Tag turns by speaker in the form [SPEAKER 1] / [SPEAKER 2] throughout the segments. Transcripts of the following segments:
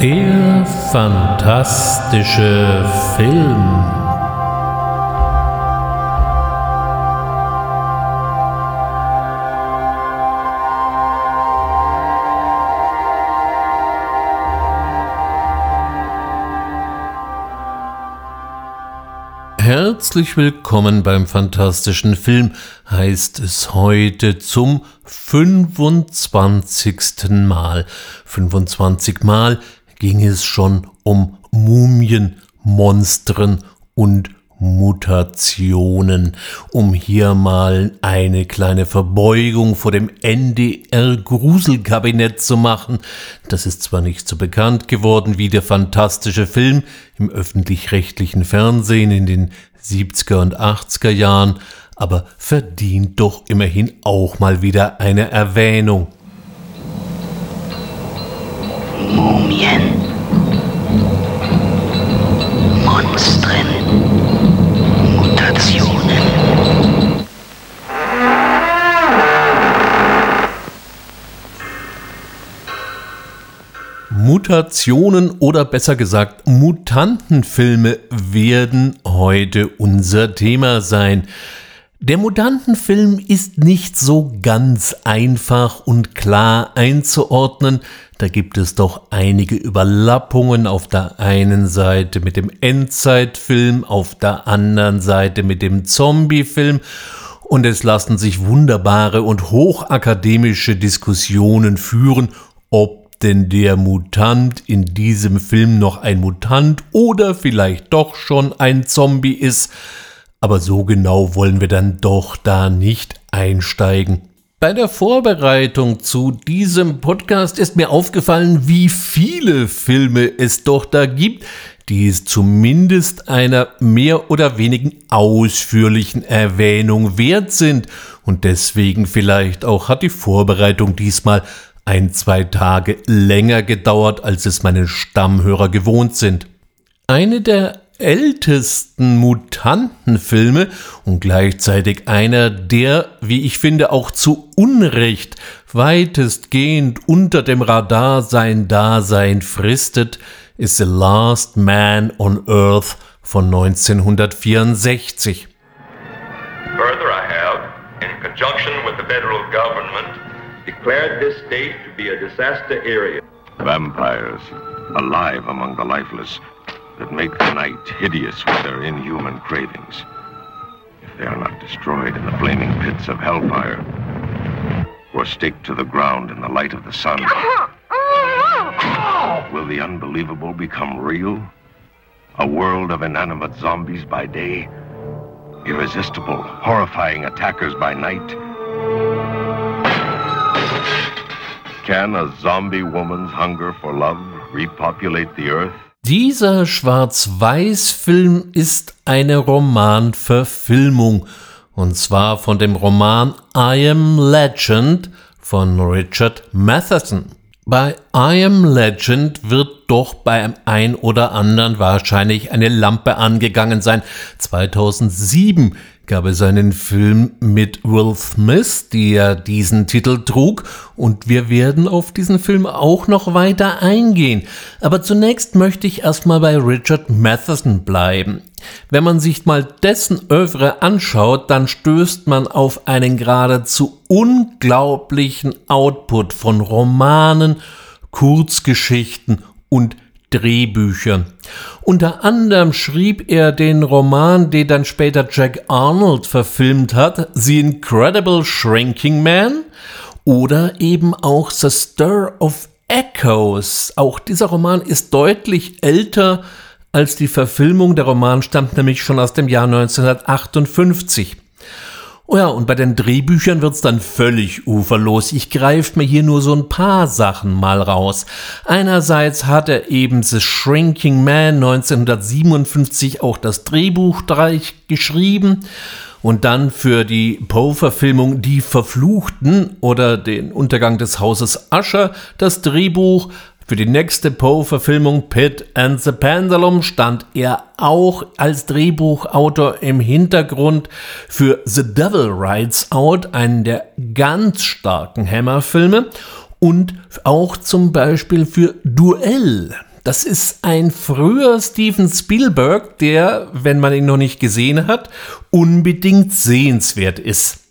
[SPEAKER 1] Der fantastische Film. Herzlich willkommen beim fantastischen Film heißt es heute zum 25. Mal. 25 Mal ging es schon um Mumien, Monstren und Mutationen, um hier mal eine kleine Verbeugung vor dem NDR Gruselkabinett zu machen. Das ist zwar nicht so bekannt geworden wie der fantastische Film im öffentlich-rechtlichen Fernsehen in den 70er und 80er Jahren, aber verdient doch immerhin auch mal wieder eine Erwähnung.
[SPEAKER 2] Mumien. Monstren. Mutationen.
[SPEAKER 1] Mutationen oder besser gesagt Mutantenfilme werden heute unser Thema sein. Der Mutantenfilm ist nicht so ganz einfach und klar einzuordnen, da gibt es doch einige Überlappungen. Auf der einen Seite mit dem Endzeitfilm, auf der anderen Seite mit dem Zombiefilm. Und es lassen sich wunderbare und hochakademische Diskussionen führen, ob denn der Mutant in diesem Film noch ein Mutant oder vielleicht doch schon ein Zombie ist, aber so genau wollen wir dann doch da nicht einsteigen. Bei der Vorbereitung zu diesem Podcast ist mir aufgefallen, wie viele Filme es doch da gibt, die es zumindest einer mehr oder wenigen ausführlichen Erwähnung wert sind. Und deswegen vielleicht auch hat die Vorbereitung diesmal ein, zwei Tage länger gedauert, als es meine Stammhörer gewohnt sind. Eine der ältesten Mutantenfilme und gleichzeitig einer, der, wie ich finde, auch zu Unrecht weitestgehend unter dem Radar sein Dasein fristet, ist The Last Man on Earth von 1964.
[SPEAKER 3] Further, I have, in conjunction with the federal government, declared this state to be a disaster area.
[SPEAKER 4] Vampires, alive among the lifeless, that make the night hideous with their inhuman cravings. If they are not destroyed in the flaming pits of hellfire, or staked to the ground in the light of the sun, will the unbelievable become real? A world of inanimate zombies by day, irresistible, horrifying attackers by night. Can a zombie woman's hunger for love repopulate the earth?
[SPEAKER 1] Dieser Schwarz-Weiß-Film ist eine Romanverfilmung, und zwar von dem Roman I Am Legend von Richard Matheson. Bei I Am Legend wird doch beim ein oder anderen wahrscheinlich eine Lampe angegangen sein. 2007 gab es einen Film mit Will Smith, der diesen Titel trug, und wir werden auf diesen Film auch noch weiter eingehen. Aber zunächst möchte ich erstmal bei Richard Matheson bleiben. Wenn man sich mal dessen Övre anschaut, dann stößt man auf einen geradezu unglaublichen Output von Romanen, Kurzgeschichten und Drehbüchern. Unter anderem schrieb er den Roman, den dann später Jack Arnold verfilmt hat, The Incredible Shrinking Man oder eben auch The Stir of Echoes. Auch dieser Roman ist deutlich älter als die Verfilmung. Der Roman stammt nämlich schon aus dem Jahr 1958. Oh ja, und bei den Drehbüchern wird's dann völlig uferlos. Ich greife mir hier nur so ein paar Sachen mal raus. Einerseits hat er eben The Shrinking Man 1957 auch das Drehbuch geschrieben und dann für die Poe-Verfilmung Die Verfluchten oder den Untergang des Hauses Usher das Drehbuch für die nächste Poe-Verfilmung Pit and the Pendulum stand er auch als Drehbuchautor im Hintergrund. Für The Devil Rides Out, einen der ganz starken Hammer-Filme, und auch zum Beispiel für Duell, Das ist ein früher Steven Spielberg, der, wenn man ihn noch nicht gesehen hat, unbedingt sehenswert ist.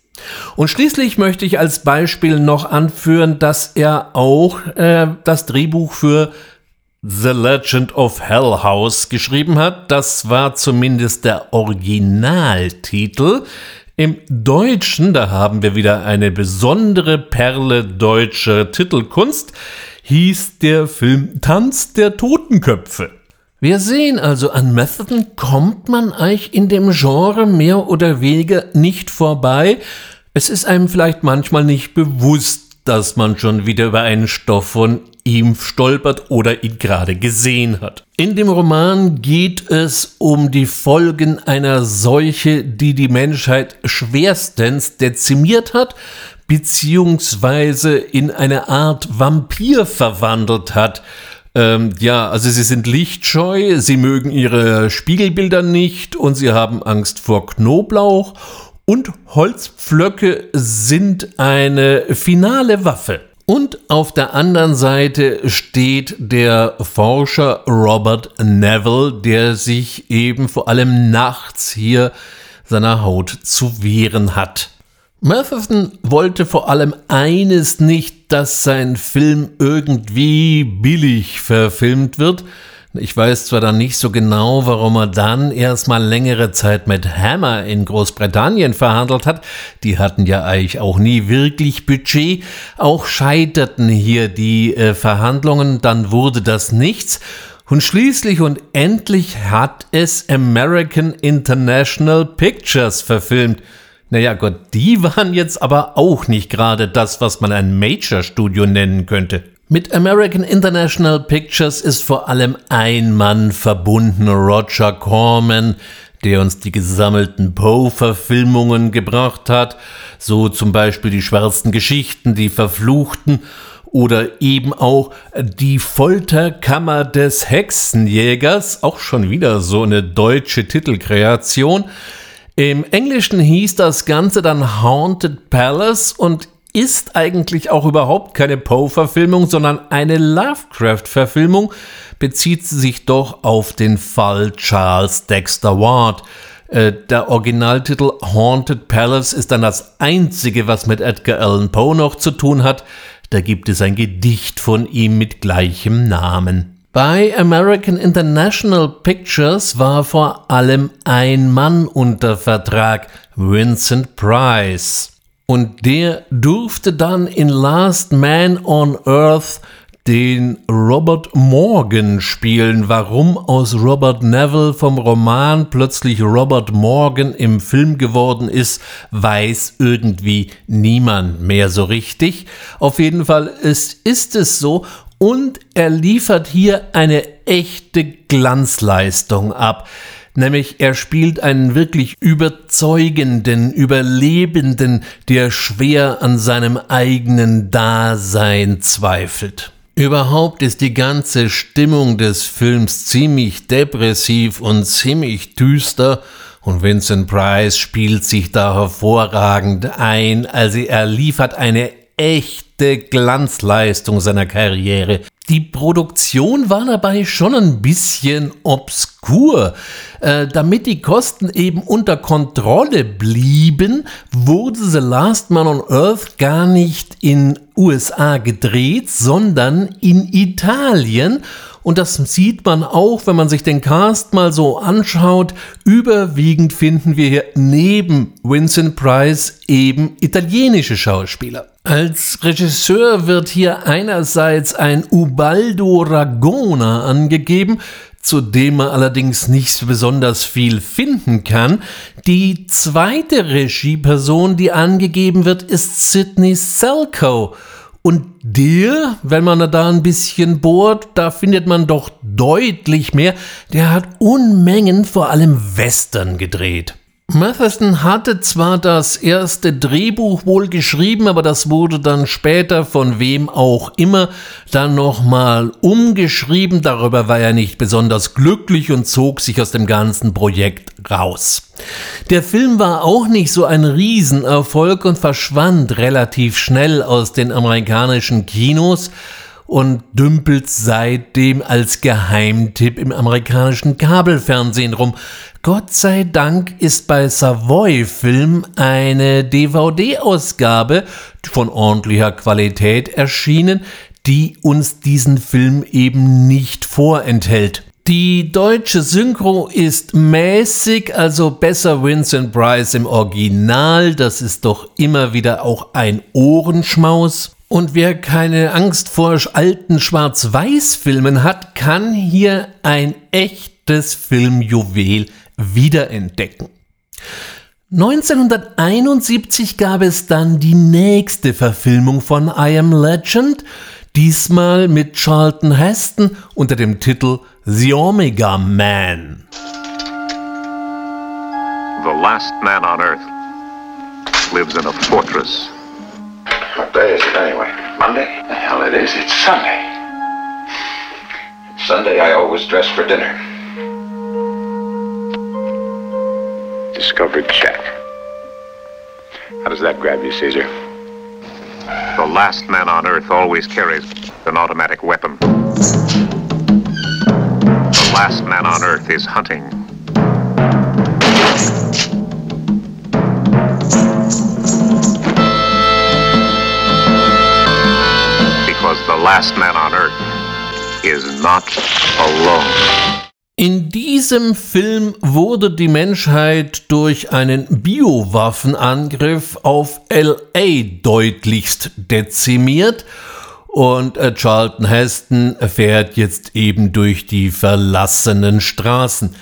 [SPEAKER 1] Und schließlich möchte ich als Beispiel noch anführen, dass er auch äh, das Drehbuch für The Legend of Hell House geschrieben hat. Das war zumindest der Originaltitel. Im Deutschen, da haben wir wieder eine besondere Perle deutscher Titelkunst, hieß der Film Tanz der Totenköpfe. Wir sehen also, an Methoden kommt man eigentlich in dem Genre mehr oder weniger nicht vorbei. Es ist einem vielleicht manchmal nicht bewusst, dass man schon wieder über einen Stoff von ihm stolpert oder ihn gerade gesehen hat. In dem Roman geht es um die Folgen einer Seuche, die die Menschheit schwerstens dezimiert hat, beziehungsweise in eine Art Vampir verwandelt hat. Ähm, ja, also sie sind lichtscheu, sie mögen ihre Spiegelbilder nicht und sie haben Angst vor Knoblauch und Holzpflöcke sind eine finale Waffe. Und auf der anderen Seite steht der Forscher Robert Neville, der sich eben vor allem nachts hier seiner Haut zu wehren hat. Matheson wollte vor allem eines nicht, dass sein Film irgendwie billig verfilmt wird, ich weiß zwar dann nicht so genau, warum er dann erstmal längere Zeit mit Hammer in Großbritannien verhandelt hat. Die hatten ja eigentlich auch nie wirklich Budget. Auch scheiterten hier die äh, Verhandlungen, dann wurde das nichts. Und schließlich und endlich hat es American International Pictures verfilmt. Naja Gott, die waren jetzt aber auch nicht gerade das, was man ein Major-Studio nennen könnte. Mit American International Pictures ist vor allem ein Mann verbunden, Roger Corman, der uns die gesammelten Poe-Verfilmungen gebracht hat, so zum Beispiel die schwarzen Geschichten, die Verfluchten oder eben auch die Folterkammer des Hexenjägers, auch schon wieder so eine deutsche Titelkreation. Im Englischen hieß das Ganze dann Haunted Palace und ist eigentlich auch überhaupt keine Poe-Verfilmung, sondern eine Lovecraft-Verfilmung, bezieht sich doch auf den Fall Charles Dexter Ward. Äh, der Originaltitel Haunted Palace ist dann das einzige, was mit Edgar Allan Poe noch zu tun hat. Da gibt es ein Gedicht von ihm mit gleichem Namen. Bei American International Pictures war vor allem ein Mann unter Vertrag, Vincent Price. Und der durfte dann in Last Man on Earth den Robert Morgan spielen. Warum aus Robert Neville vom Roman plötzlich Robert Morgan im Film geworden ist, weiß irgendwie niemand mehr so richtig. Auf jeden Fall ist, ist es so und er liefert hier eine echte Glanzleistung ab. Nämlich er spielt einen wirklich überzeugenden, überlebenden, der schwer an seinem eigenen Dasein zweifelt. Überhaupt ist die ganze Stimmung des Films ziemlich depressiv und ziemlich düster. Und Vincent Price spielt sich da hervorragend ein, also er liefert eine echte Glanzleistung seiner Karriere. Die Produktion war dabei schon ein bisschen obskur. Äh, damit die Kosten eben unter Kontrolle blieben, wurde The Last Man on Earth gar nicht in USA gedreht, sondern in Italien. Und das sieht man auch, wenn man sich den Cast mal so anschaut. Überwiegend finden wir hier neben Vincent Price eben italienische Schauspieler. Als Regisseur wird hier einerseits ein Ubaldo Ragona angegeben, zu dem man allerdings nicht besonders viel finden kann. Die zweite Regieperson, die angegeben wird, ist Sidney Selko. Und der, wenn man da ein bisschen bohrt, da findet man doch deutlich mehr. Der hat Unmengen vor allem Western gedreht. Matheson hatte zwar das erste Drehbuch wohl geschrieben, aber das wurde dann später von wem auch immer dann nochmal umgeschrieben. Darüber war er nicht besonders glücklich und zog sich aus dem ganzen Projekt raus. Der Film war auch nicht so ein Riesenerfolg und verschwand relativ schnell aus den amerikanischen Kinos. Und dümpelt seitdem als Geheimtipp im amerikanischen Kabelfernsehen rum. Gott sei Dank ist bei Savoy Film eine DVD-Ausgabe von ordentlicher Qualität erschienen, die uns diesen Film eben nicht vorenthält. Die deutsche Synchro ist mäßig, also besser Vincent Price im Original. Das ist doch immer wieder auch ein Ohrenschmaus. Und wer keine Angst vor alten Schwarz-Weiß-Filmen hat, kann hier ein echtes Filmjuwel wiederentdecken. 1971 gab es dann die nächste Verfilmung von I Am Legend, diesmal mit Charlton Heston unter dem Titel The Omega Man.
[SPEAKER 5] The last man on Earth lives in a fortress.
[SPEAKER 6] What day is it anyway? Monday? The hell it is. It's Sunday. Sunday I always dress for dinner. Discovered check. How does that grab you, Caesar?
[SPEAKER 5] The last man on Earth always carries an automatic weapon. The last man on Earth is hunting. Last man on Earth is not alone.
[SPEAKER 1] In diesem Film wurde die Menschheit durch einen Biowaffenangriff auf LA deutlichst dezimiert und äh, Charlton Heston fährt jetzt eben durch die verlassenen Straßen.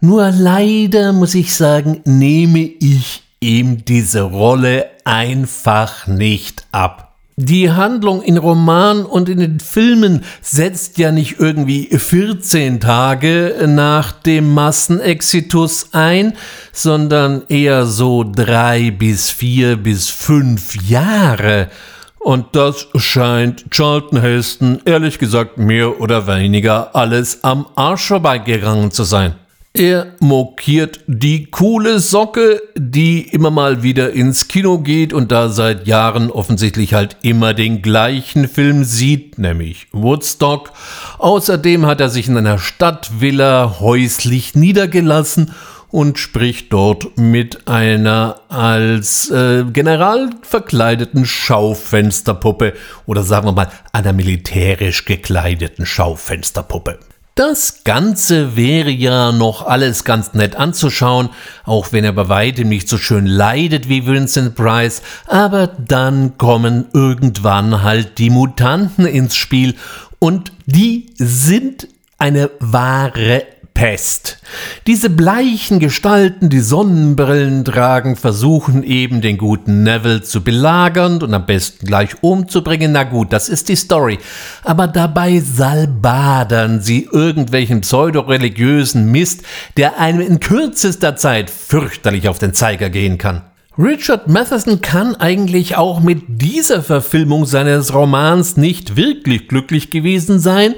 [SPEAKER 1] Nur leider muss ich sagen, nehme ich ihm diese Rolle einfach nicht ab. Die Handlung in Roman und in den Filmen setzt ja nicht irgendwie 14 Tage nach dem Massenexitus ein, sondern eher so drei bis vier bis fünf Jahre. Und das scheint Charlton Heston ehrlich gesagt mehr oder weniger alles am Arsch vorbeigegangen zu sein. Er mokiert die coole Socke, die immer mal wieder ins Kino geht und da seit Jahren offensichtlich halt immer den gleichen Film sieht, nämlich Woodstock. Außerdem hat er sich in einer Stadtvilla häuslich niedergelassen und spricht dort mit einer als äh, General verkleideten Schaufensterpuppe oder sagen wir mal einer militärisch gekleideten Schaufensterpuppe. Das Ganze wäre ja noch alles ganz nett anzuschauen, auch wenn er bei weitem nicht so schön leidet wie Vincent Price, aber dann kommen irgendwann halt die Mutanten ins Spiel. Und die sind eine wahre Pest. Diese bleichen Gestalten, die Sonnenbrillen tragen, versuchen eben den guten Neville zu belagern und am besten gleich umzubringen. Na gut, das ist die Story. Aber dabei salbadern sie irgendwelchen pseudoreligiösen Mist, der einem in kürzester Zeit fürchterlich auf den Zeiger gehen kann. Richard Matheson kann eigentlich auch mit dieser Verfilmung seines Romans nicht wirklich glücklich gewesen sein.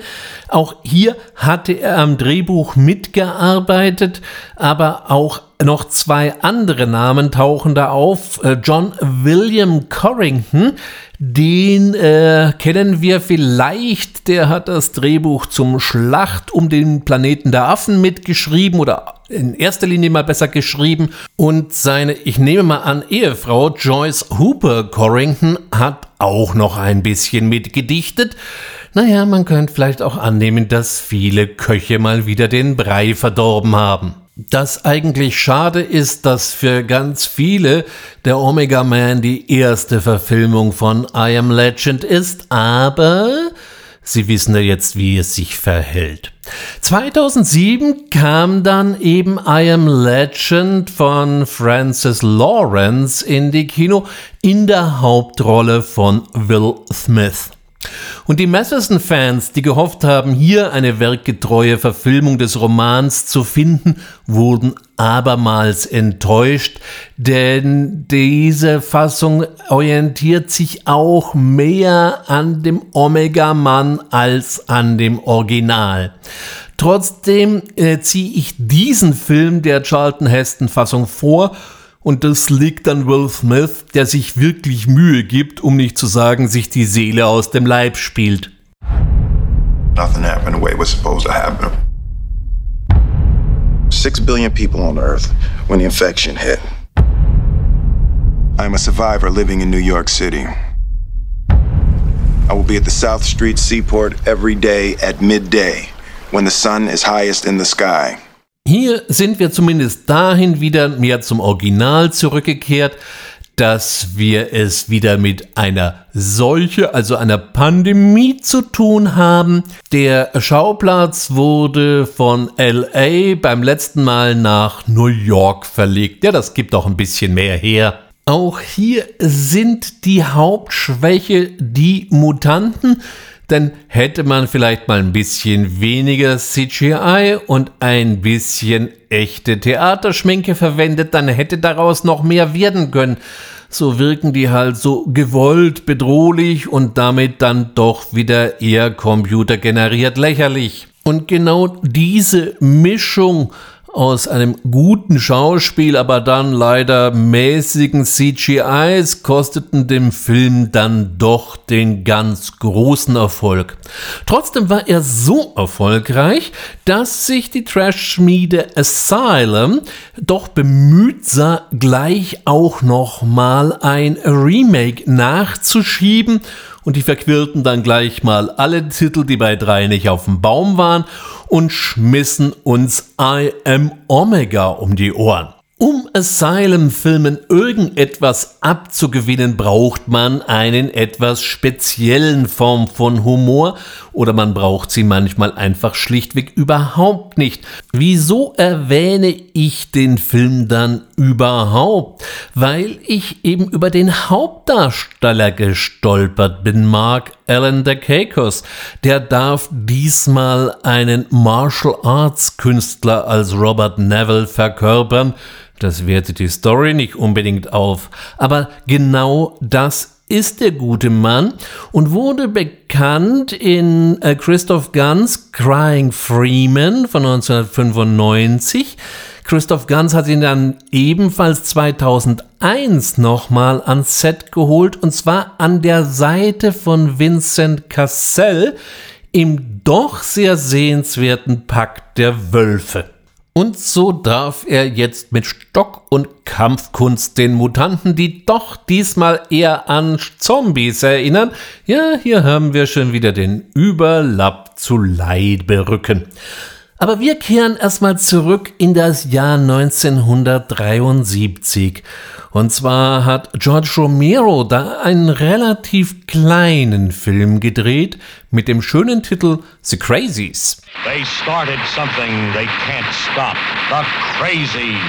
[SPEAKER 1] Auch hier hatte er am Drehbuch mitgearbeitet, aber auch noch zwei andere Namen tauchen da auf. Äh, John William Corrington, den äh, kennen wir vielleicht, der hat das Drehbuch zum Schlacht um den Planeten der Affen mitgeschrieben oder in erster Linie mal besser geschrieben. Und seine, ich nehme mal an, Ehefrau Joyce Hooper Corrington hat auch noch ein bisschen mitgedichtet. Naja, man könnte vielleicht auch annehmen, dass viele Köche mal wieder den Brei verdorben haben. Das eigentlich schade ist, dass für ganz viele der Omega Man die erste Verfilmung von I Am Legend ist, aber Sie wissen ja jetzt, wie es sich verhält. 2007 kam dann eben I Am Legend von Francis Lawrence in die Kino in der Hauptrolle von Will Smith. Und die Matheson-Fans, die gehofft haben, hier eine werkgetreue Verfilmung des Romans zu finden, wurden abermals enttäuscht, denn diese Fassung orientiert sich auch mehr an dem Omega-Mann als an dem Original. Trotzdem äh, ziehe ich diesen Film der Charlton Heston-Fassung vor und das liegt an Will Smith, der sich wirklich Mühe gibt, um nicht zu sagen, sich die Seele aus dem Leib spielt.
[SPEAKER 7] Nothing happened the way it was supposed to happen. Six billion people on Earth when the infection hit. I am a survivor living in New York City. I will be at the South Street Seaport every day at midday when the sun is highest in the sky.
[SPEAKER 1] Hier sind wir zumindest dahin wieder mehr zum Original zurückgekehrt, dass wir es wieder mit einer Seuche, also einer Pandemie zu tun haben. Der Schauplatz wurde von LA beim letzten Mal nach New York verlegt. Ja, das gibt auch ein bisschen mehr her. Auch hier sind die Hauptschwäche die Mutanten, denn hätte man vielleicht mal ein bisschen weniger CGI und ein bisschen echte Theaterschminke verwendet, dann hätte daraus noch mehr werden können. So wirken die halt so gewollt bedrohlich und damit dann doch wieder eher computergeneriert lächerlich. Und genau diese Mischung aus einem guten Schauspiel, aber dann leider mäßigen CGIs kosteten dem Film dann doch den ganz großen Erfolg. Trotzdem war er so erfolgreich, dass sich die Trash-Schmiede Asylum doch bemüht sah, gleich auch noch mal ein Remake nachzuschieben und die verquirlten dann gleich mal alle Titel, die bei drei nicht auf dem Baum waren und schmissen uns I Am Omega um die Ohren. Um Asylum-Filmen irgendetwas abzugewinnen, braucht man einen etwas speziellen Form von Humor oder man braucht sie manchmal einfach schlichtweg überhaupt nicht. Wieso erwähne ich den Film dann überhaupt? Weil ich eben über den Hauptdarsteller gestolpert bin, Mark Alan Dacakos. Der darf diesmal einen Martial Arts Künstler als Robert Neville verkörpern. Das wertet die Story nicht unbedingt auf, aber genau das ist der gute Mann und wurde bekannt in äh, Christoph Guns Crying Freeman von 1995. Christoph Guns hat ihn dann ebenfalls 2001 nochmal ans Set geholt und zwar an der Seite von Vincent Cassell im doch sehr sehenswerten Pakt der Wölfe. Und so darf er jetzt mit Stock und Kampfkunst den Mutanten, die doch diesmal eher an Zombies erinnern, ja, hier haben wir schon wieder den Überlapp zu Leid berücken. Aber wir kehren erstmal zurück in das Jahr 1973 und zwar hat George Romero da einen relativ kleinen Film gedreht mit dem schönen Titel The Crazies.
[SPEAKER 8] They started something they can't stop. The Crazies.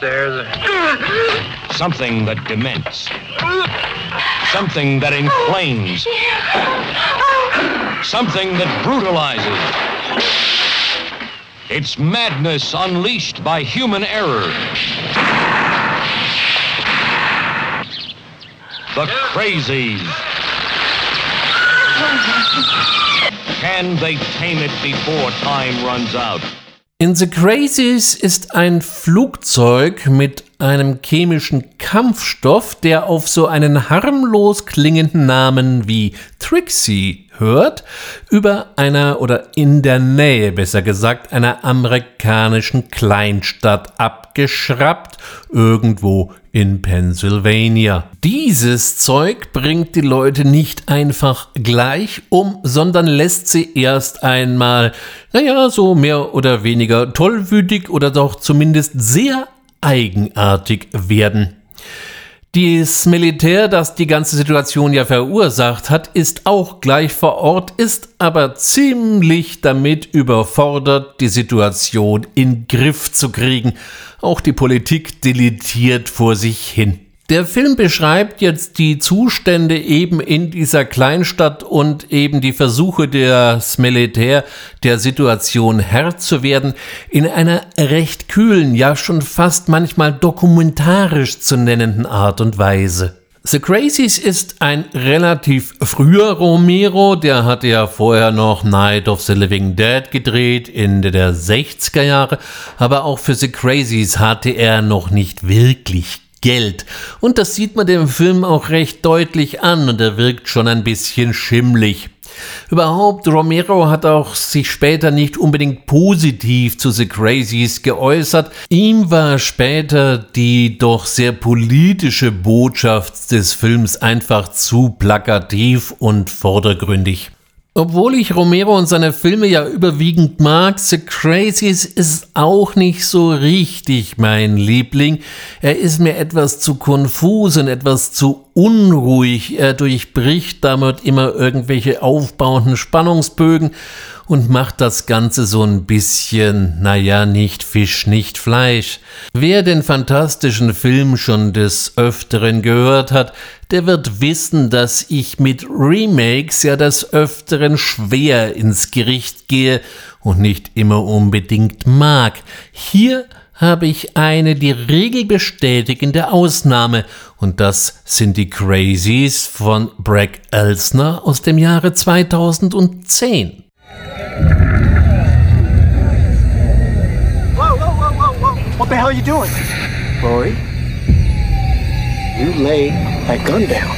[SPEAKER 8] There's something that dements. Something that inflames. Something that brutalizes. It's madness unleashed by human error. The crazies. Can they tame it before time runs out?
[SPEAKER 1] In The Crazies ist ein Flugzeug mit einem chemischen Kampfstoff, der auf so einen harmlos klingenden Namen wie Trixie hört, über einer oder in der Nähe, besser gesagt, einer amerikanischen Kleinstadt abgeschraubt, irgendwo in Pennsylvania. Dieses Zeug bringt die Leute nicht einfach gleich um, sondern lässt sie erst einmal, naja, so mehr oder weniger tollwütig oder doch zumindest sehr eigenartig werden. Das Militär, das die ganze Situation ja verursacht hat, ist auch gleich vor Ort, ist aber ziemlich damit überfordert, die Situation in Griff zu kriegen. Auch die Politik deletiert vor sich hin. Der Film beschreibt jetzt die Zustände eben in dieser Kleinstadt und eben die Versuche des Militär, der Situation Herr zu werden, in einer recht kühlen, ja schon fast manchmal dokumentarisch zu nennenden Art und Weise. The Crazies ist ein relativ früher Romero, der hatte ja vorher noch Night of the Living Dead gedreht, Ende der 60er Jahre, aber auch für The Crazies hatte er noch nicht wirklich Geld. Und das sieht man dem Film auch recht deutlich an und er wirkt schon ein bisschen schimmlig. Überhaupt, Romero hat auch sich später nicht unbedingt positiv zu The Crazies geäußert. Ihm war später die doch sehr politische Botschaft des Films einfach zu plakativ und vordergründig. Obwohl ich Romero und seine Filme ja überwiegend mag, The Crazies ist auch nicht so richtig mein Liebling. Er ist mir etwas zu konfus und etwas zu unruhig. Er durchbricht damit immer irgendwelche aufbauenden Spannungsbögen und macht das Ganze so ein bisschen, naja, nicht Fisch, nicht Fleisch. Wer den fantastischen Film schon des Öfteren gehört hat, der wird wissen, dass ich mit Remakes ja des Öfteren schwer ins Gericht gehe und nicht immer unbedingt mag. Hier habe ich eine die Regel bestätigende Ausnahme und das sind die Crazies von Bragg Elsner aus dem Jahre 2010.
[SPEAKER 9] Whoa, whoa, whoa, whoa, whoa. What the hell are you doing? Rory, you lay that gun down.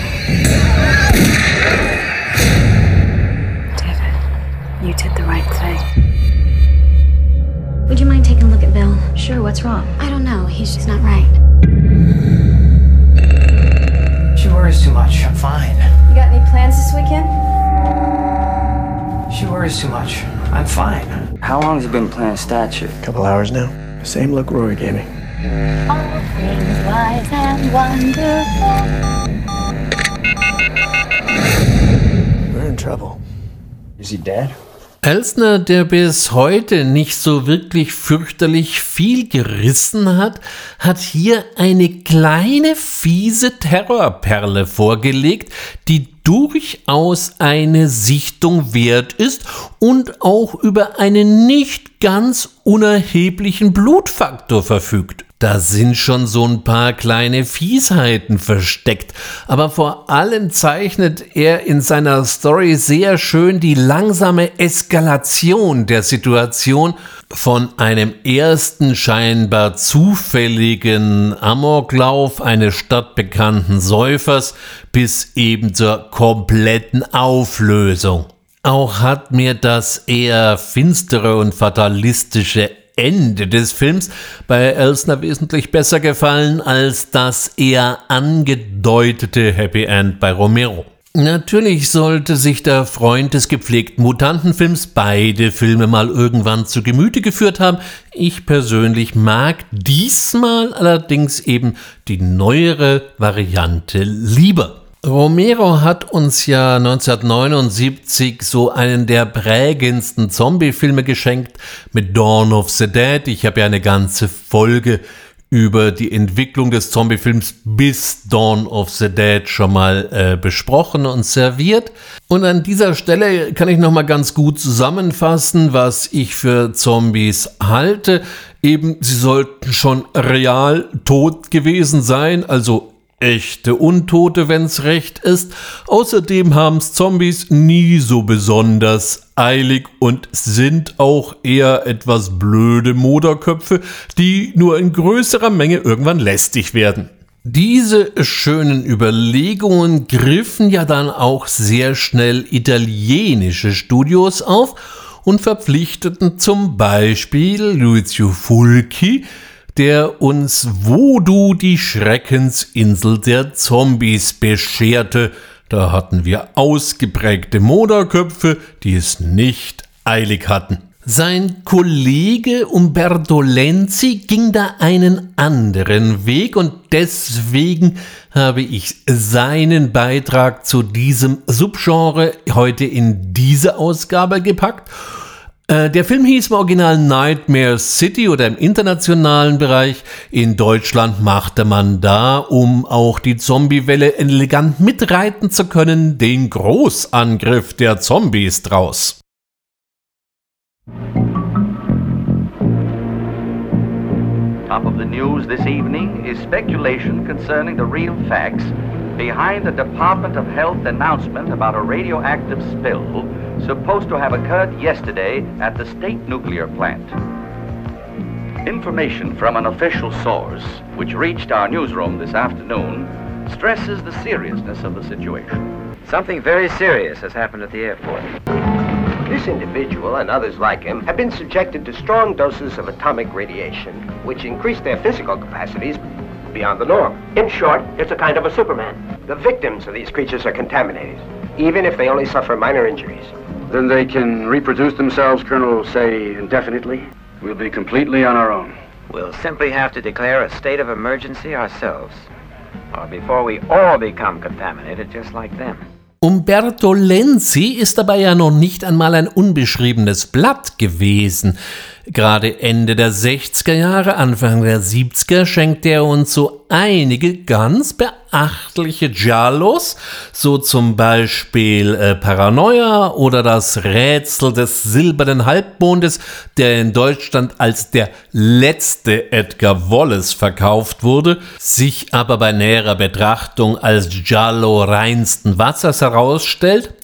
[SPEAKER 10] David, you did the right thing. Would you mind taking a look at Bill? Sure, what's wrong? I don't know. He's just not right.
[SPEAKER 9] She worries too much. I'm fine.
[SPEAKER 10] You got any plans this weekend?
[SPEAKER 9] She worries too much. I'm fine.
[SPEAKER 11] How long has he been playing statue?
[SPEAKER 9] A couple hours now. Same look Rory gave me.
[SPEAKER 10] All things wise and wonderful.
[SPEAKER 9] We're in trouble. Is he dead?
[SPEAKER 1] Elsner, der bis heute nicht so wirklich fürchterlich viel gerissen hat, hat hier eine kleine fiese Terrorperle vorgelegt, die durchaus eine Sichtung wert ist und auch über einen nicht ganz unerheblichen Blutfaktor verfügt. Da sind schon so ein paar kleine Fiesheiten versteckt, aber vor allem zeichnet er in seiner Story sehr schön die langsame Eskalation der Situation von einem ersten scheinbar zufälligen Amoklauf eines stadtbekannten Säufers bis eben zur kompletten Auflösung. Auch hat mir das eher finstere und fatalistische Ende des Films bei Elsner wesentlich besser gefallen als das eher angedeutete Happy End bei Romero. Natürlich sollte sich der Freund des gepflegten Mutantenfilms beide Filme mal irgendwann zu Gemüte geführt haben. Ich persönlich mag diesmal allerdings eben die neuere Variante lieber. Romero hat uns ja 1979 so einen der prägendsten Zombie-Filme geschenkt mit Dawn of the Dead. Ich habe ja eine ganze Folge über die Entwicklung des Zombie-Films bis Dawn of the Dead schon mal äh, besprochen und serviert. Und an dieser Stelle kann ich noch mal ganz gut zusammenfassen, was ich für Zombies halte. Eben, sie sollten schon real tot gewesen sein, also echte Untote, wenn's recht ist. Außerdem haben's Zombies nie so besonders eilig und sind auch eher etwas blöde Moderköpfe, die nur in größerer Menge irgendwann lästig werden. Diese schönen Überlegungen griffen ja dann auch sehr schnell italienische Studios auf und verpflichteten zum Beispiel Lucio Fulci, der uns Voodoo die Schreckensinsel der Zombies bescherte. Da hatten wir ausgeprägte Moderköpfe, die es nicht eilig hatten. Sein Kollege Umberto Lenzi ging da einen anderen Weg und deswegen habe ich seinen Beitrag zu diesem Subgenre heute in diese Ausgabe gepackt äh, der Film hieß im Original Nightmare City oder im internationalen Bereich. In Deutschland machte man da, um auch die Zombiewelle elegant mitreiten zu können, den Großangriff der Zombies draus.
[SPEAKER 12] Top of the news this evening is speculation concerning the real facts behind the Department of Health announcement about a radioactive spill supposed to have occurred yesterday at the state nuclear plant. Information from an official source, which reached our newsroom this afternoon, stresses the seriousness of the situation.
[SPEAKER 13] Something very serious has happened at the airport.
[SPEAKER 14] This individual and others like him have been subjected to strong doses of atomic radiation, which increase their physical capacities beyond the norm. In short, it's a kind of a Superman. The victims of these creatures are contaminated, even if they only suffer minor injuries.
[SPEAKER 15] Then they can reproduce themselves, Colonel, say, indefinitely? We'll be completely on our own.
[SPEAKER 13] We'll simply have to declare a state of emergency ourselves. Or before we all become contaminated just like them.
[SPEAKER 1] Umberto Lenzi ist dabei ja noch nicht einmal ein unbeschriebenes Blatt gewesen. Gerade Ende der 60er Jahre, Anfang der 70er schenkte er uns so einige ganz beachtliche Giallos, so zum Beispiel äh, Paranoia oder das Rätsel des silbernen Halbmondes, der in Deutschland als der letzte Edgar Wallace verkauft wurde, sich aber bei näherer Betrachtung als Giallo reinsten Wassers herausstellt.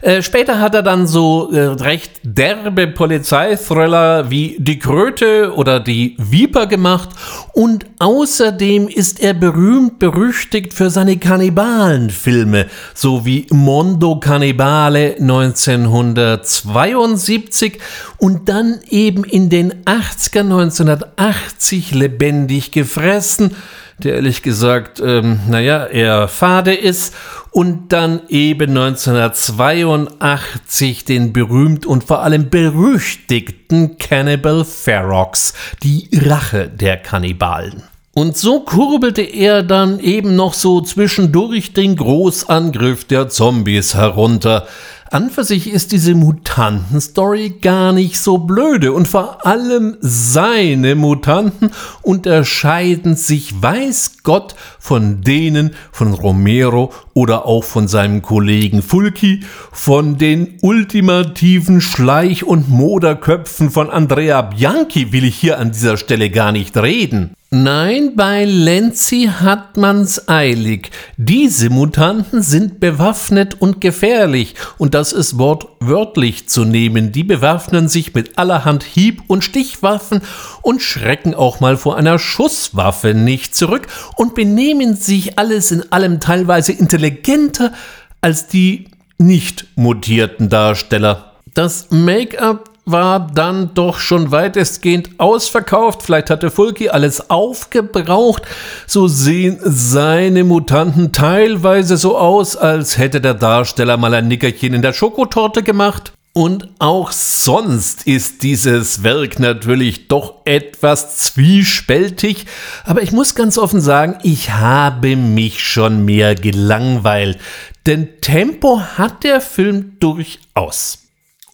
[SPEAKER 1] Äh, später hat er dann so äh, recht derbe Polizeithriller wie Die Kröte oder Die Viper gemacht und außerdem ist er berühmt berüchtigt für seine Kannibalenfilme, so wie Mondo Cannibale 1972 und dann eben in den 80er 1980 lebendig gefressen der ehrlich gesagt, ähm, naja, eher fade ist und dann eben 1982 den berühmt und vor allem berüchtigten Cannibal Ferox, die Rache der Kannibalen. Und so kurbelte er dann eben noch so zwischendurch den Großangriff der Zombies herunter, an für sich ist diese Mutanten-Story gar nicht so blöde und vor allem seine Mutanten unterscheiden sich, weiß Gott, von denen von Romero oder auch von seinem Kollegen Fulci, von den ultimativen Schleich- und Moderköpfen von Andrea Bianchi will ich hier an dieser Stelle gar nicht reden. Nein, bei Lenzi hat man's eilig. Diese Mutanten sind bewaffnet und gefährlich, und das ist wortwörtlich zu nehmen. Die bewaffnen sich mit allerhand Hieb- und Stichwaffen und schrecken auch mal vor einer Schusswaffe nicht zurück und benehmen sich alles in allem teilweise intelligenter als die nicht mutierten Darsteller. Das Make-up war dann doch schon weitestgehend ausverkauft. Vielleicht hatte Fulki alles aufgebraucht. So sehen seine Mutanten teilweise so aus, als hätte der Darsteller mal ein Nickerchen in der Schokotorte gemacht. Und auch sonst ist dieses Werk natürlich doch etwas zwiespältig, aber ich muss ganz offen sagen, ich habe mich schon mehr gelangweilt, denn Tempo hat der Film durchaus.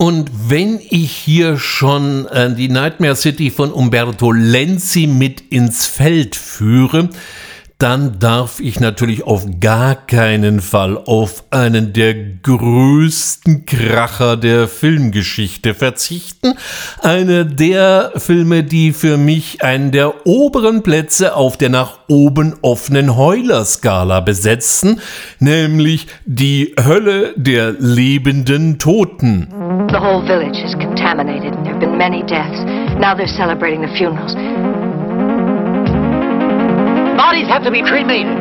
[SPEAKER 1] Und wenn ich hier schon äh, die Nightmare City von Umberto Lenzi mit ins Feld führe, dann darf ich natürlich auf gar keinen Fall auf einen der größten Kracher der Filmgeschichte verzichten. Einer der Filme, die für mich einen der oberen Plätze auf der nach oben offenen Heuler-Skala besetzen, nämlich die Hölle der lebenden Toten.
[SPEAKER 16] The whole village is contaminated. There have been many deaths. Now they're celebrating the funerals.
[SPEAKER 17] Bodies have to be cremated.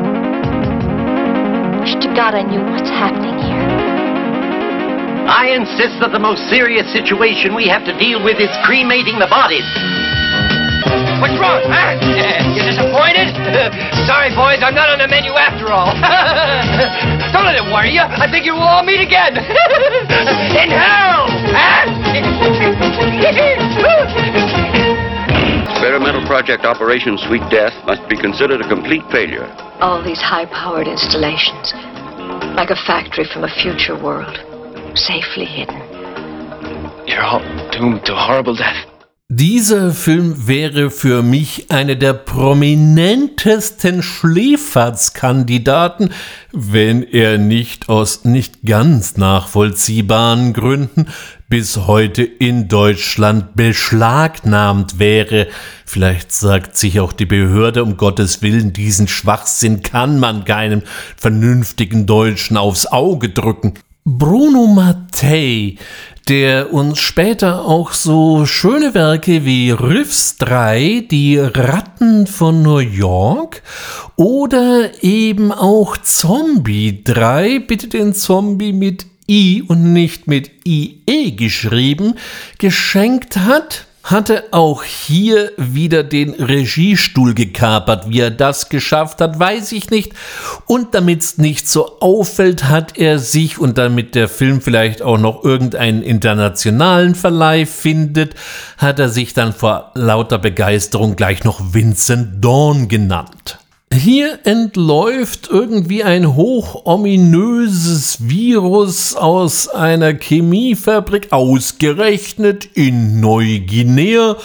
[SPEAKER 16] Wish to God I knew what's happening here.
[SPEAKER 17] I insist that the most serious situation we have to deal with is cremating the bodies.
[SPEAKER 18] What's wrong, huh? You disappointed? Sorry, boys, I'm not on the menu after all. Don't let it worry you. I think you will all meet again. In hell!
[SPEAKER 19] Experimental Project Operation Sweet Death must be considered a complete failure.
[SPEAKER 16] All these high-powered installations, like a factory from a future world, safely hidden.
[SPEAKER 18] You're all doomed to horrible death.
[SPEAKER 1] Dieser Film wäre für mich eine der prominentesten Schläferzkandidaten, wenn er nicht aus nicht ganz nachvollziehbaren Gründen bis heute in Deutschland beschlagnahmt wäre. Vielleicht sagt sich auch die Behörde, um Gottes Willen, diesen Schwachsinn kann man keinem vernünftigen Deutschen aufs Auge drücken. Bruno Mattei, der uns später auch so schöne Werke wie Riffs 3, Die Ratten von New York oder eben auch Zombie 3, bitte den Zombie mit I und nicht mit IE geschrieben, geschenkt hat, hatte auch hier wieder den Regiestuhl gekapert. Wie er das geschafft hat, weiß ich nicht. Und damit es nicht so auffällt, hat er sich und damit der Film vielleicht auch noch irgendeinen internationalen Verleih findet, hat er sich dann vor lauter Begeisterung gleich noch Vincent Dawn genannt. Hier entläuft irgendwie ein hochominöses Virus aus einer Chemiefabrik ausgerechnet in Neuguinea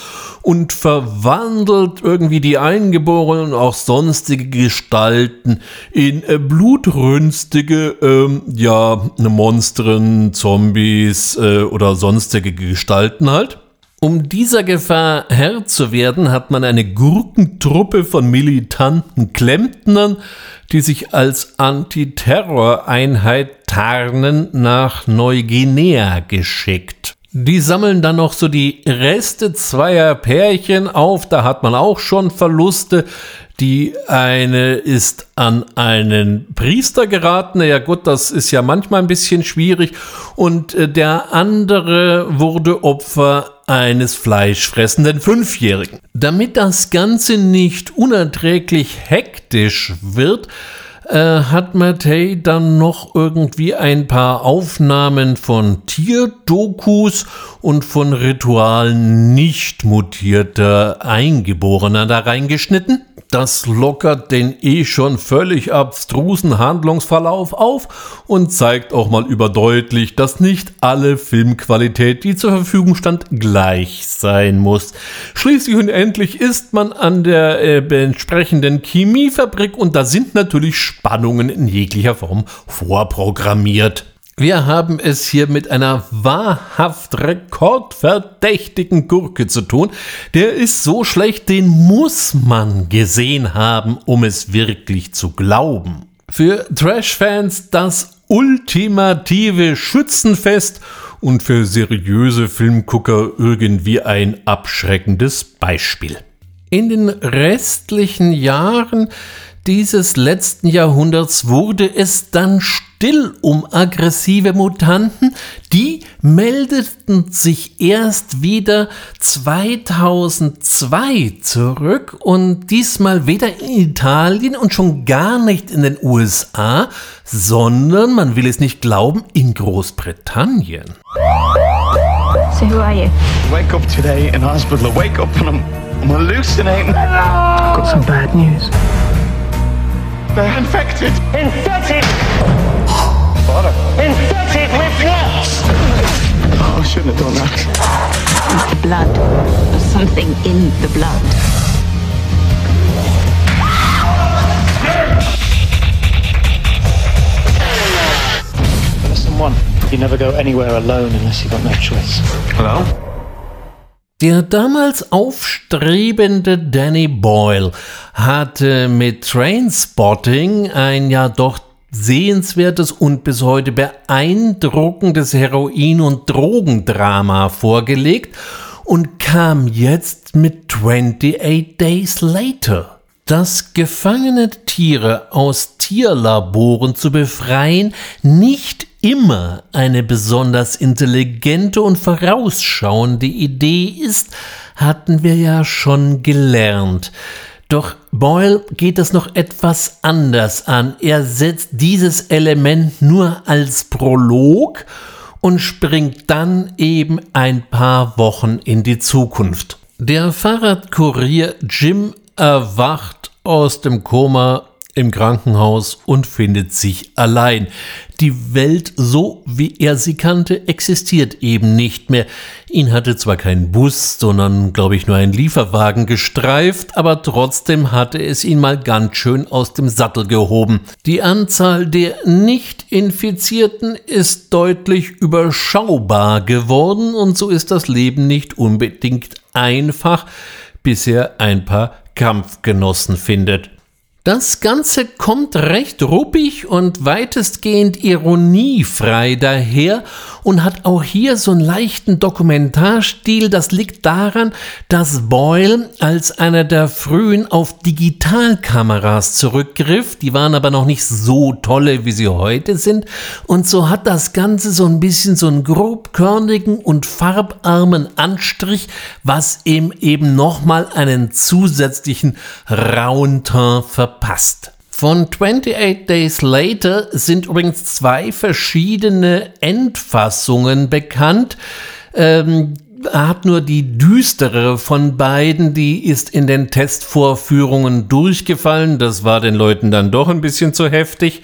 [SPEAKER 1] und verwandelt irgendwie die Eingeborenen und auch sonstige Gestalten in äh, blutrünstige, ähm, ja, Monstren, Zombies äh, oder sonstige Gestalten halt. Um dieser Gefahr Herr zu werden, hat man eine Gurkentruppe von militanten Klempnern, die sich als Antiterroreinheit tarnen, nach Neuguinea geschickt. Die sammeln dann noch so die Reste zweier Pärchen auf, da hat man auch schon Verluste. Die eine ist an einen Priester geraten. Ja gut, das ist ja manchmal ein bisschen schwierig. Und äh, der andere wurde Opfer eines fleischfressenden Fünfjährigen. Damit das Ganze nicht unerträglich hektisch wird, äh, hat Mattei dann noch irgendwie ein paar Aufnahmen von Tierdokus und von Ritualen nicht mutierter Eingeborener da reingeschnitten. Das lockert den eh schon völlig abstrusen Handlungsverlauf auf und zeigt auch mal überdeutlich, dass nicht alle Filmqualität, die zur Verfügung stand, gleich sein muss. Schließlich und endlich ist man an der äh, entsprechenden Chemiefabrik und da sind natürlich Spannungen in jeglicher Form vorprogrammiert. Wir haben es hier mit einer wahrhaft rekordverdächtigen Gurke zu tun. Der ist so schlecht, den muss man gesehen haben, um es wirklich zu glauben. Für Trash-Fans das ultimative Schützenfest und für seriöse Filmgucker irgendwie ein abschreckendes Beispiel. In den restlichen Jahren dieses letzten Jahrhunderts wurde es dann still um aggressive Mutanten. Die meldeten sich erst wieder 2002 zurück und diesmal weder in Italien und schon gar nicht in den USA, sondern, man will es nicht glauben, in Großbritannien.
[SPEAKER 20] So who are you? Wake up today in hospital. Wake up and I'm, I'm hallucinating. I've got some bad news. They're infected. Infected! Father. Infected with what? Oh, I shouldn't have done that.
[SPEAKER 10] It's the blood. There's something in the blood.
[SPEAKER 20] Lesson one. You never go anywhere alone unless you've got no choice.
[SPEAKER 1] Hello? Der damals aufstrebende Danny Boyle hatte mit Trainspotting ein ja doch sehenswertes und bis heute beeindruckendes Heroin- und Drogendrama vorgelegt und kam jetzt mit 28 Days Later. Dass gefangene Tiere aus Tierlaboren zu befreien nicht immer eine besonders intelligente und vorausschauende Idee ist, hatten wir ja schon gelernt. Doch Boyle geht es noch etwas anders an. Er setzt dieses Element nur als Prolog und springt dann eben ein paar Wochen in die Zukunft. Der Fahrradkurier Jim erwacht aus dem Koma im Krankenhaus und findet sich allein. Die Welt, so wie er sie kannte, existiert eben nicht mehr. Ihn hatte zwar kein Bus, sondern, glaube ich, nur ein Lieferwagen gestreift, aber trotzdem hatte es ihn mal ganz schön aus dem Sattel gehoben. Die Anzahl der Nicht-Infizierten ist deutlich überschaubar geworden und so ist das Leben nicht unbedingt einfach, bis er ein paar Kampfgenossen findet. Das Ganze kommt recht ruppig und weitestgehend ironiefrei daher und hat auch hier so einen leichten Dokumentarstil. Das liegt daran, dass Boyle als einer der frühen auf Digitalkameras zurückgriff. Die waren aber noch nicht so tolle, wie sie heute sind. Und so hat das Ganze so ein bisschen so einen grobkörnigen und farbarmen Anstrich, was ihm eben nochmal einen zusätzlichen rauen Teint verpasst. Von 28 Days Later sind übrigens zwei verschiedene Endfassungen bekannt. Ähm, hat nur die düstere von beiden, die ist in den Testvorführungen durchgefallen. Das war den Leuten dann doch ein bisschen zu heftig.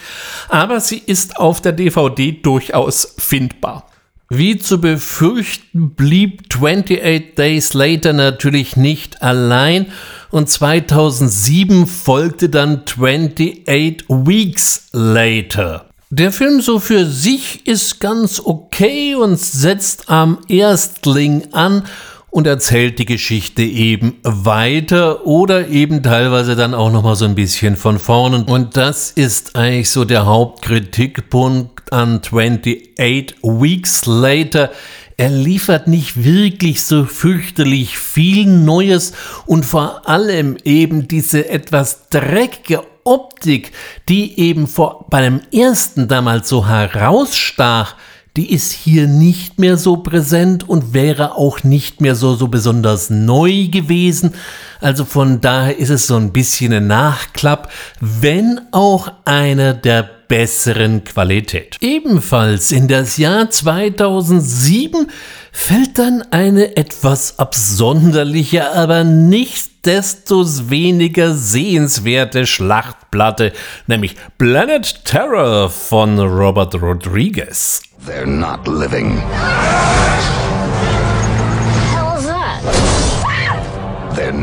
[SPEAKER 1] Aber sie ist auf der DVD durchaus findbar. Wie zu befürchten blieb 28 Days Later natürlich nicht allein und 2007 folgte dann 28 Weeks Later. Der Film so für sich ist ganz okay und setzt am Erstling an und erzählt die Geschichte eben weiter oder eben teilweise dann auch noch mal so ein bisschen von vorne und das ist eigentlich so der Hauptkritikpunkt an 28 Weeks Later er liefert nicht wirklich so fürchterlich viel Neues und vor allem eben diese etwas dreckige Optik, die eben vor, beim ersten damals so herausstach, die ist hier nicht mehr so präsent und wäre auch nicht mehr so, so besonders neu gewesen. Also von daher ist es so ein bisschen ein Nachklapp, wenn auch einer der besseren Qualität. Ebenfalls in das Jahr 2007 fällt dann eine etwas absonderliche, aber nichtsdestoweniger sehenswerte Schlachtplatte, nämlich Planet Terror von Robert Rodriguez.
[SPEAKER 6] They're not living.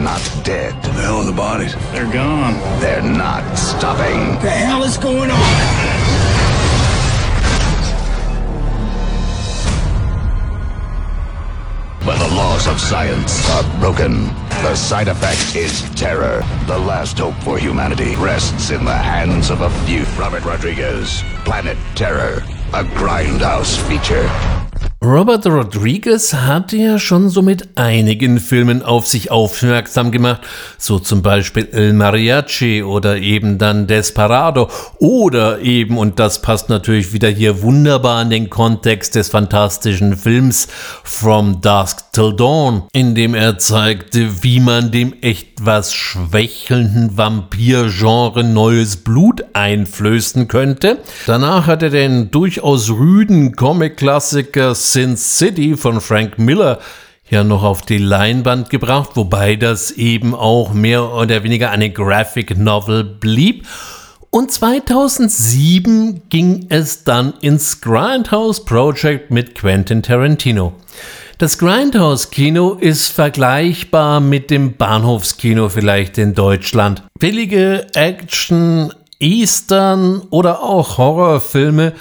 [SPEAKER 6] Not dead.
[SPEAKER 20] The hell are the bodies? They're gone.
[SPEAKER 6] They're not stopping.
[SPEAKER 20] The hell is going on?
[SPEAKER 6] When the laws of science are broken, the side effect is terror. The last hope for humanity rests in the hands of a few. Robert Rodriguez, Planet Terror, a grindhouse feature.
[SPEAKER 1] Robert Rodriguez hatte ja schon so mit einigen Filmen auf sich aufmerksam gemacht, so zum Beispiel El Mariachi oder eben dann Desperado oder eben, und das passt natürlich wieder hier wunderbar in den Kontext des fantastischen Films From Dusk Till Dawn, in dem er zeigte, wie man dem etwas schwächelnden Vampir-Genre neues Blut einflößen könnte. Danach hat er den durchaus rüden Comic-Klassiker Sin City von Frank Miller ja noch auf die Leinwand gebracht, wobei das eben auch mehr oder weniger eine Graphic Novel blieb. Und 2007 ging es dann ins Grindhouse Project mit Quentin Tarantino. Das Grindhouse-Kino ist vergleichbar mit dem Bahnhofskino vielleicht in Deutschland. Billige Action, Eastern oder auch Horrorfilme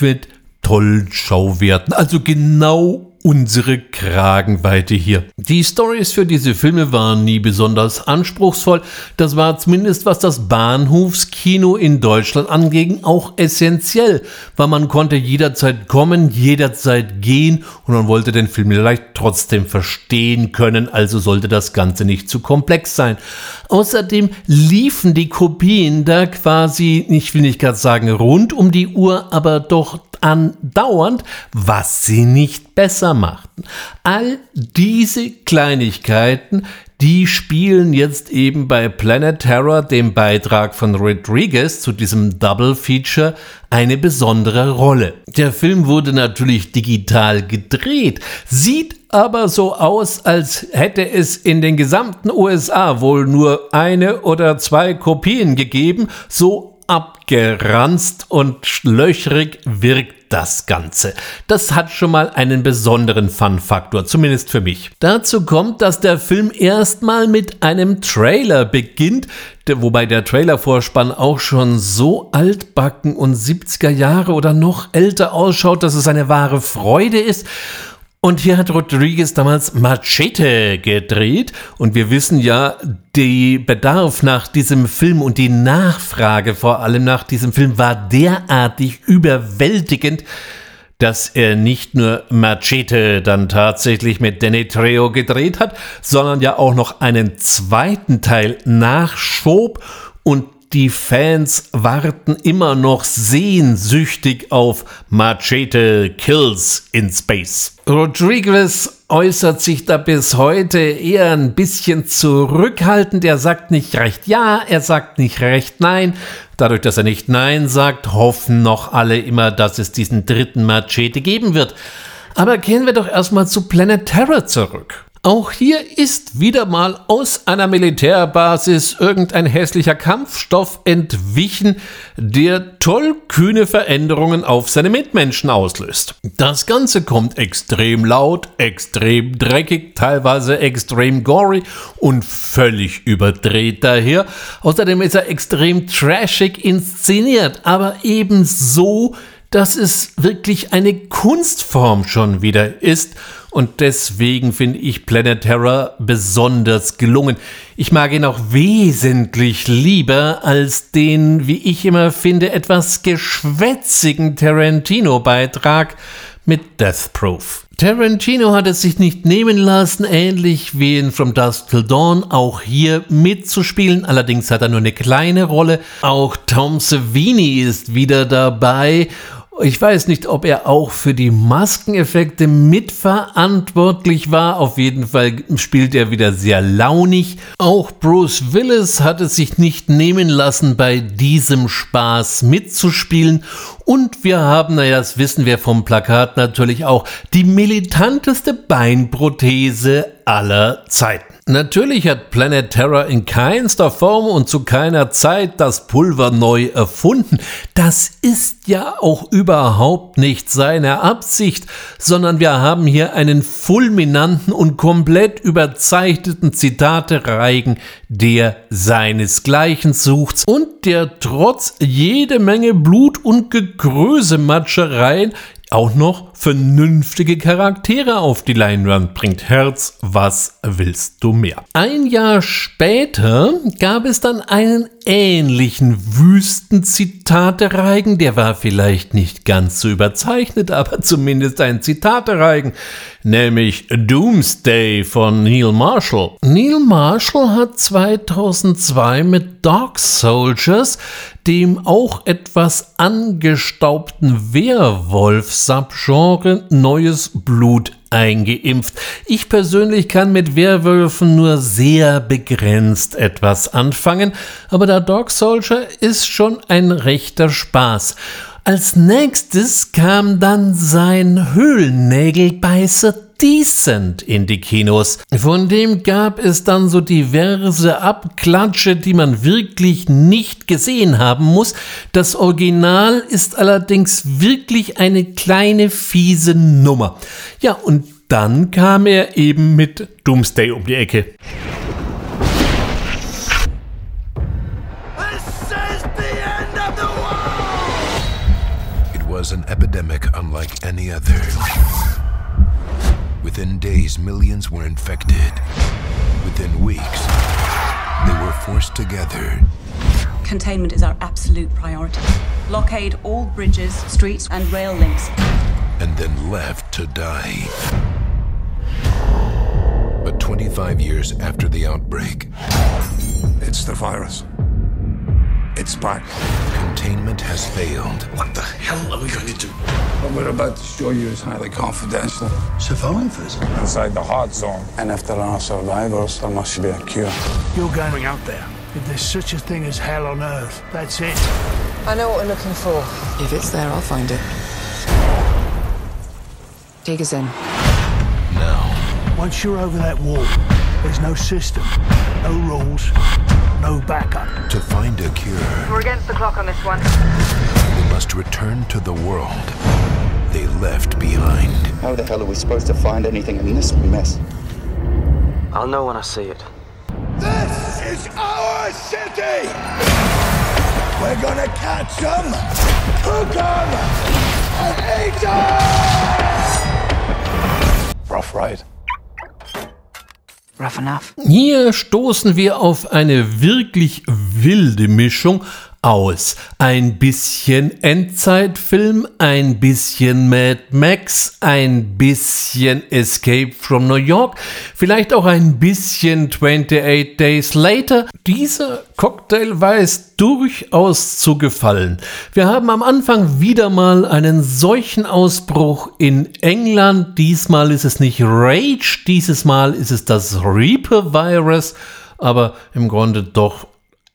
[SPEAKER 1] mit tollen Schauwerten. Also genau unsere Kragenweite hier. Die Stories für diese Filme waren nie besonders anspruchsvoll. Das war zumindest, was das Bahnhofskino in Deutschland anging, auch essentiell, weil man konnte jederzeit kommen, jederzeit gehen und man wollte den Film vielleicht trotzdem verstehen können, also sollte das Ganze nicht zu komplex sein. Außerdem liefen die Kopien da quasi, ich will nicht gerade sagen rund um die Uhr, aber doch andauernd, was sie nicht besser machten. All diese Kleinigkeiten, die spielen jetzt eben bei Planet Terror, dem Beitrag von Rodriguez zu diesem Double Feature, eine besondere Rolle. Der Film wurde natürlich digital gedreht, sieht aber so aus, als hätte es in den gesamten USA wohl nur eine oder zwei Kopien gegeben, so abgeranzt und löchrig wirkt das Ganze. Das hat schon mal einen besonderen Fun-Faktor, zumindest für mich. Dazu kommt, dass der Film erstmal mit einem Trailer beginnt, wobei der Trailervorspann auch schon so altbacken und 70er Jahre oder noch älter ausschaut, dass es eine wahre Freude ist. Und hier hat Rodriguez damals Machete gedreht. Und wir wissen ja, die Bedarf nach diesem Film und die Nachfrage vor allem nach diesem Film war derartig überwältigend, dass er nicht nur Machete dann tatsächlich mit Danny Trejo gedreht hat, sondern ja auch noch einen zweiten Teil nachschob und die Fans warten immer noch sehnsüchtig auf Machete Kills in Space. Rodriguez äußert sich da bis heute eher ein bisschen zurückhaltend. Er sagt nicht recht ja, er sagt nicht recht nein. Dadurch, dass er nicht nein sagt, hoffen noch alle immer, dass es diesen dritten Machete geben wird. Aber kehren wir doch erstmal zu Planet Terror zurück. Auch hier ist wieder mal aus einer Militärbasis irgendein hässlicher Kampfstoff entwichen, der tollkühne Veränderungen auf seine Mitmenschen auslöst. Das Ganze kommt extrem laut, extrem dreckig, teilweise extrem gory und völlig überdreht daher. Außerdem ist er extrem trashig inszeniert, aber eben so, dass es wirklich eine Kunstform schon wieder ist und deswegen finde ich Planet Terror besonders gelungen. Ich mag ihn auch wesentlich lieber als den, wie ich immer finde, etwas geschwätzigen Tarantino-Beitrag mit Death Proof. Tarantino hat es sich nicht nehmen lassen, ähnlich wie in From Dusk Till Dawn, auch hier mitzuspielen. Allerdings hat er nur eine kleine Rolle. Auch Tom Savini ist wieder dabei ich weiß nicht, ob er auch für die Maskeneffekte mitverantwortlich war. Auf jeden Fall spielt er wieder sehr launig. Auch Bruce Willis hat es sich nicht nehmen lassen, bei diesem Spaß mitzuspielen. Und wir haben, naja, das wissen wir vom Plakat natürlich auch, die militanteste Beinprothese aller Zeiten. Natürlich hat Planet Terror in keinster Form und zu keiner Zeit das Pulver neu erfunden. Das ist ja auch überhaupt nicht seine Absicht, sondern wir haben hier einen fulminanten und komplett überzeichneten Zitatereigen, der seinesgleichen sucht und der trotz jede Menge Blut und Gegrösematschereien auch noch vernünftige Charaktere auf die Leinwand bringt. Herz, was willst du mehr? Ein Jahr später gab es dann einen ähnlichen Wüsten-Zitatereigen. Der war vielleicht nicht ganz so überzeichnet, aber zumindest ein Zitatereigen, nämlich Doomsday von Neil Marshall. Neil Marshall hat 2002 mit Dog Soldiers, dem auch etwas angestaubten Werwolf-Subgenre, neues Blut eingeimpft. Ich persönlich kann mit Werwölfen nur sehr begrenzt etwas anfangen, aber der Dog Soldier ist schon ein rechter Spaß. Als nächstes kam dann sein Höhlennägelbeißer Decent in die Kinos. Von dem gab es dann so diverse Abklatsche, die man wirklich nicht gesehen haben muss. Das Original ist allerdings wirklich eine kleine fiese Nummer. Ja, und dann kam er eben mit Doomsday um die Ecke.
[SPEAKER 21] was an epidemic unlike any other. Within days, millions were infected. Within weeks, they were forced together.
[SPEAKER 22] Containment is our absolute priority. Blockade all bridges, streets, and rail links.
[SPEAKER 21] And then left to die. But 25 years after the outbreak,
[SPEAKER 23] it's the virus. It's back.
[SPEAKER 21] Containment has failed.
[SPEAKER 23] What the hell are we going to do? What we're about to show you is highly confidential. Survivors? Inside the hot zone. And if there are survivors, there must be a cure.
[SPEAKER 24] You're going out there. If there's such a thing as hell on Earth, that's it.
[SPEAKER 25] I know what we're looking for.
[SPEAKER 26] If it's there, I'll find it. Take us in.
[SPEAKER 21] Now.
[SPEAKER 24] Once you're over that wall, there's no system, no rules, no backup.
[SPEAKER 21] To find a cure,
[SPEAKER 22] We're against the clock on this one.
[SPEAKER 21] they must return to the world they left behind.
[SPEAKER 27] How the hell are we supposed to find anything in this mess?
[SPEAKER 11] I'll know when I see it.
[SPEAKER 23] This is our city! We're gonna catch them, hook them, and eat them! rough ride.
[SPEAKER 26] Rough enough.
[SPEAKER 1] Hier stoßen wir auf eine wirklich wilde Mischung aus. Ein bisschen Endzeitfilm, ein bisschen Mad Max, ein bisschen Escape from New York, vielleicht auch ein bisschen 28 Days Later. Dieser Cocktail weiß durchaus zu gefallen. Wir haben am Anfang wieder mal einen solchen Ausbruch in England. Diesmal ist es nicht Rage, dieses Mal ist es das Reaper Virus aber im Grunde doch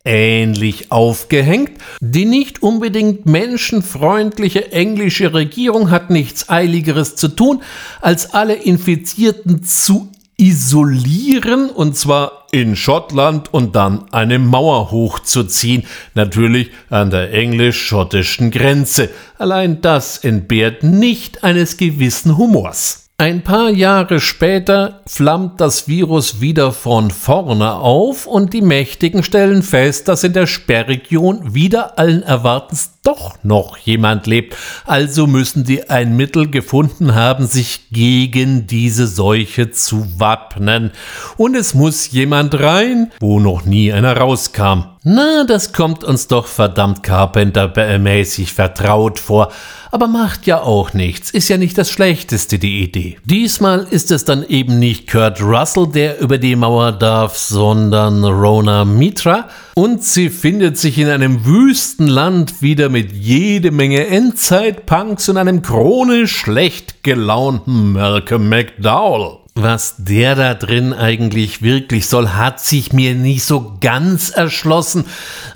[SPEAKER 1] ähnlich aufgehängt. Die nicht unbedingt menschenfreundliche englische Regierung hat nichts Eiligeres zu tun, als alle Infizierten zu isolieren und zwar in Schottland und dann eine Mauer hochzuziehen, natürlich an der englisch-schottischen Grenze. Allein das entbehrt nicht eines gewissen Humors. Ein paar Jahre später flammt das Virus wieder von vorne auf und die Mächtigen stellen fest, dass in der Sperrregion wieder allen Erwartens doch noch jemand lebt. Also müssen die ein Mittel gefunden haben, sich gegen diese Seuche zu wappnen. Und es muss jemand rein, wo noch nie einer rauskam. Na, das kommt uns doch verdammt Carpenter-mäßig vertraut vor. Aber macht ja auch nichts. Ist ja nicht das Schlechteste, die Idee. Diesmal ist es dann eben nicht Kurt Russell, der über die Mauer darf, sondern Rona Mitra. Und sie findet sich in einem wüsten Land wieder mit jede Menge Endzeit-Punks und einem chronisch schlecht gelaunten Malcolm McDowell. Was der da drin eigentlich wirklich soll, hat sich mir nicht so ganz erschlossen,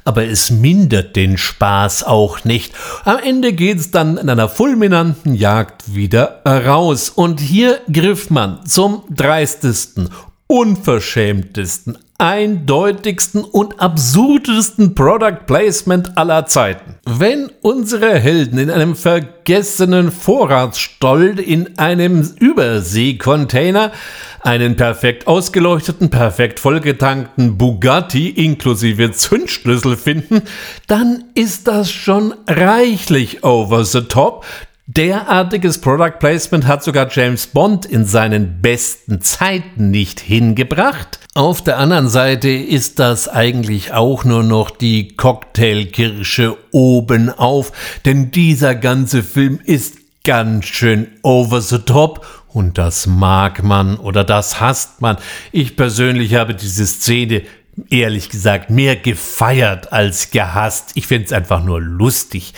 [SPEAKER 1] aber es mindert den Spaß auch nicht. Am Ende geht's dann in einer fulminanten Jagd wieder raus und hier griff man zum dreistesten, unverschämtesten, eindeutigsten und absurdesten Product Placement aller Zeiten. Wenn unsere Helden in einem vergessenen Vorratsstoll in einem Überseekontainer einen perfekt ausgeleuchteten, perfekt vollgetankten Bugatti inklusive Zündschlüssel finden, dann ist das schon reichlich over the top, Derartiges Product Placement hat sogar James Bond in seinen besten Zeiten nicht hingebracht. Auf der anderen Seite ist das eigentlich auch nur noch die Cocktailkirsche obenauf, denn dieser ganze Film ist ganz schön over the top und das mag man oder das hasst man. Ich persönlich habe diese Szene ehrlich gesagt mehr gefeiert als gehasst. Ich finde es einfach nur lustig.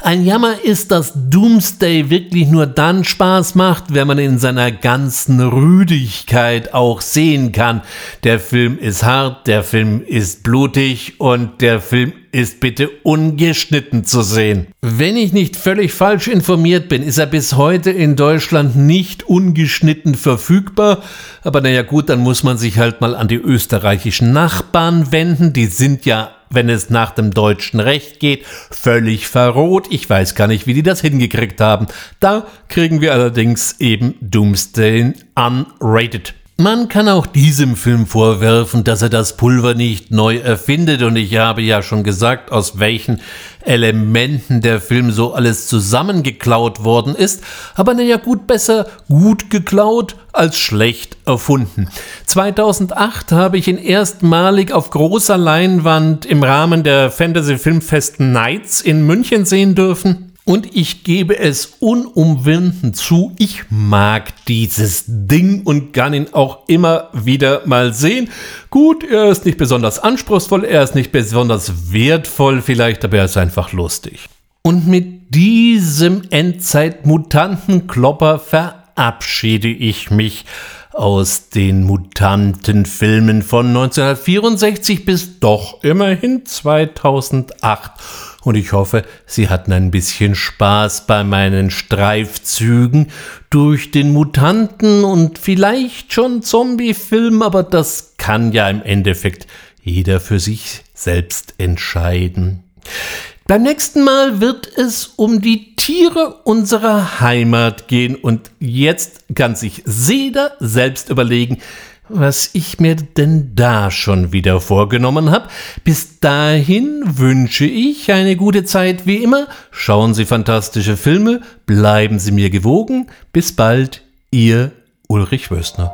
[SPEAKER 1] Ein Jammer ist, dass Doomsday wirklich nur dann Spaß macht, wenn man in seiner ganzen Rüdigkeit auch sehen kann. Der Film ist hart, der Film ist blutig und der Film ist bitte ungeschnitten zu sehen. Wenn ich nicht völlig falsch informiert bin, ist er bis heute in Deutschland nicht ungeschnitten verfügbar. Aber naja gut, dann muss man sich halt mal an die österreichischen Nachbarn wenden. Die sind ja wenn es nach dem deutschen Recht geht, völlig verroht. Ich weiß gar nicht, wie die das hingekriegt haben. Da kriegen wir allerdings eben Doomsday unrated. Man kann auch diesem Film vorwerfen, dass er das Pulver nicht neu erfindet und ich habe ja schon gesagt, aus welchen Elementen der Film so alles zusammengeklaut worden ist, aber naja gut, besser gut geklaut als schlecht erfunden. 2008 habe ich ihn erstmalig auf großer Leinwand im Rahmen der Fantasy Filmfest Nights in München sehen dürfen. Und ich gebe es unumwunden zu, ich mag dieses Ding und kann ihn auch immer wieder mal sehen. Gut, er ist nicht besonders anspruchsvoll, er ist nicht besonders wertvoll vielleicht, aber er ist einfach lustig. Und mit diesem Endzeit-Mutanten-Klopper verabschiede ich mich aus den Mutantenfilmen von 1964 bis doch immerhin 2008 und ich hoffe, Sie hatten ein bisschen Spaß bei meinen Streifzügen durch den Mutanten und vielleicht schon Zombie-Film, aber das kann ja im Endeffekt jeder für sich selbst entscheiden. Beim nächsten Mal wird es um die Tiere unserer Heimat gehen und jetzt kann sich jeder selbst überlegen, was ich mir denn da schon wieder vorgenommen habe. Bis dahin wünsche ich eine gute Zeit wie immer. Schauen Sie fantastische Filme, bleiben Sie mir gewogen. Bis bald, Ihr Ulrich Wössner.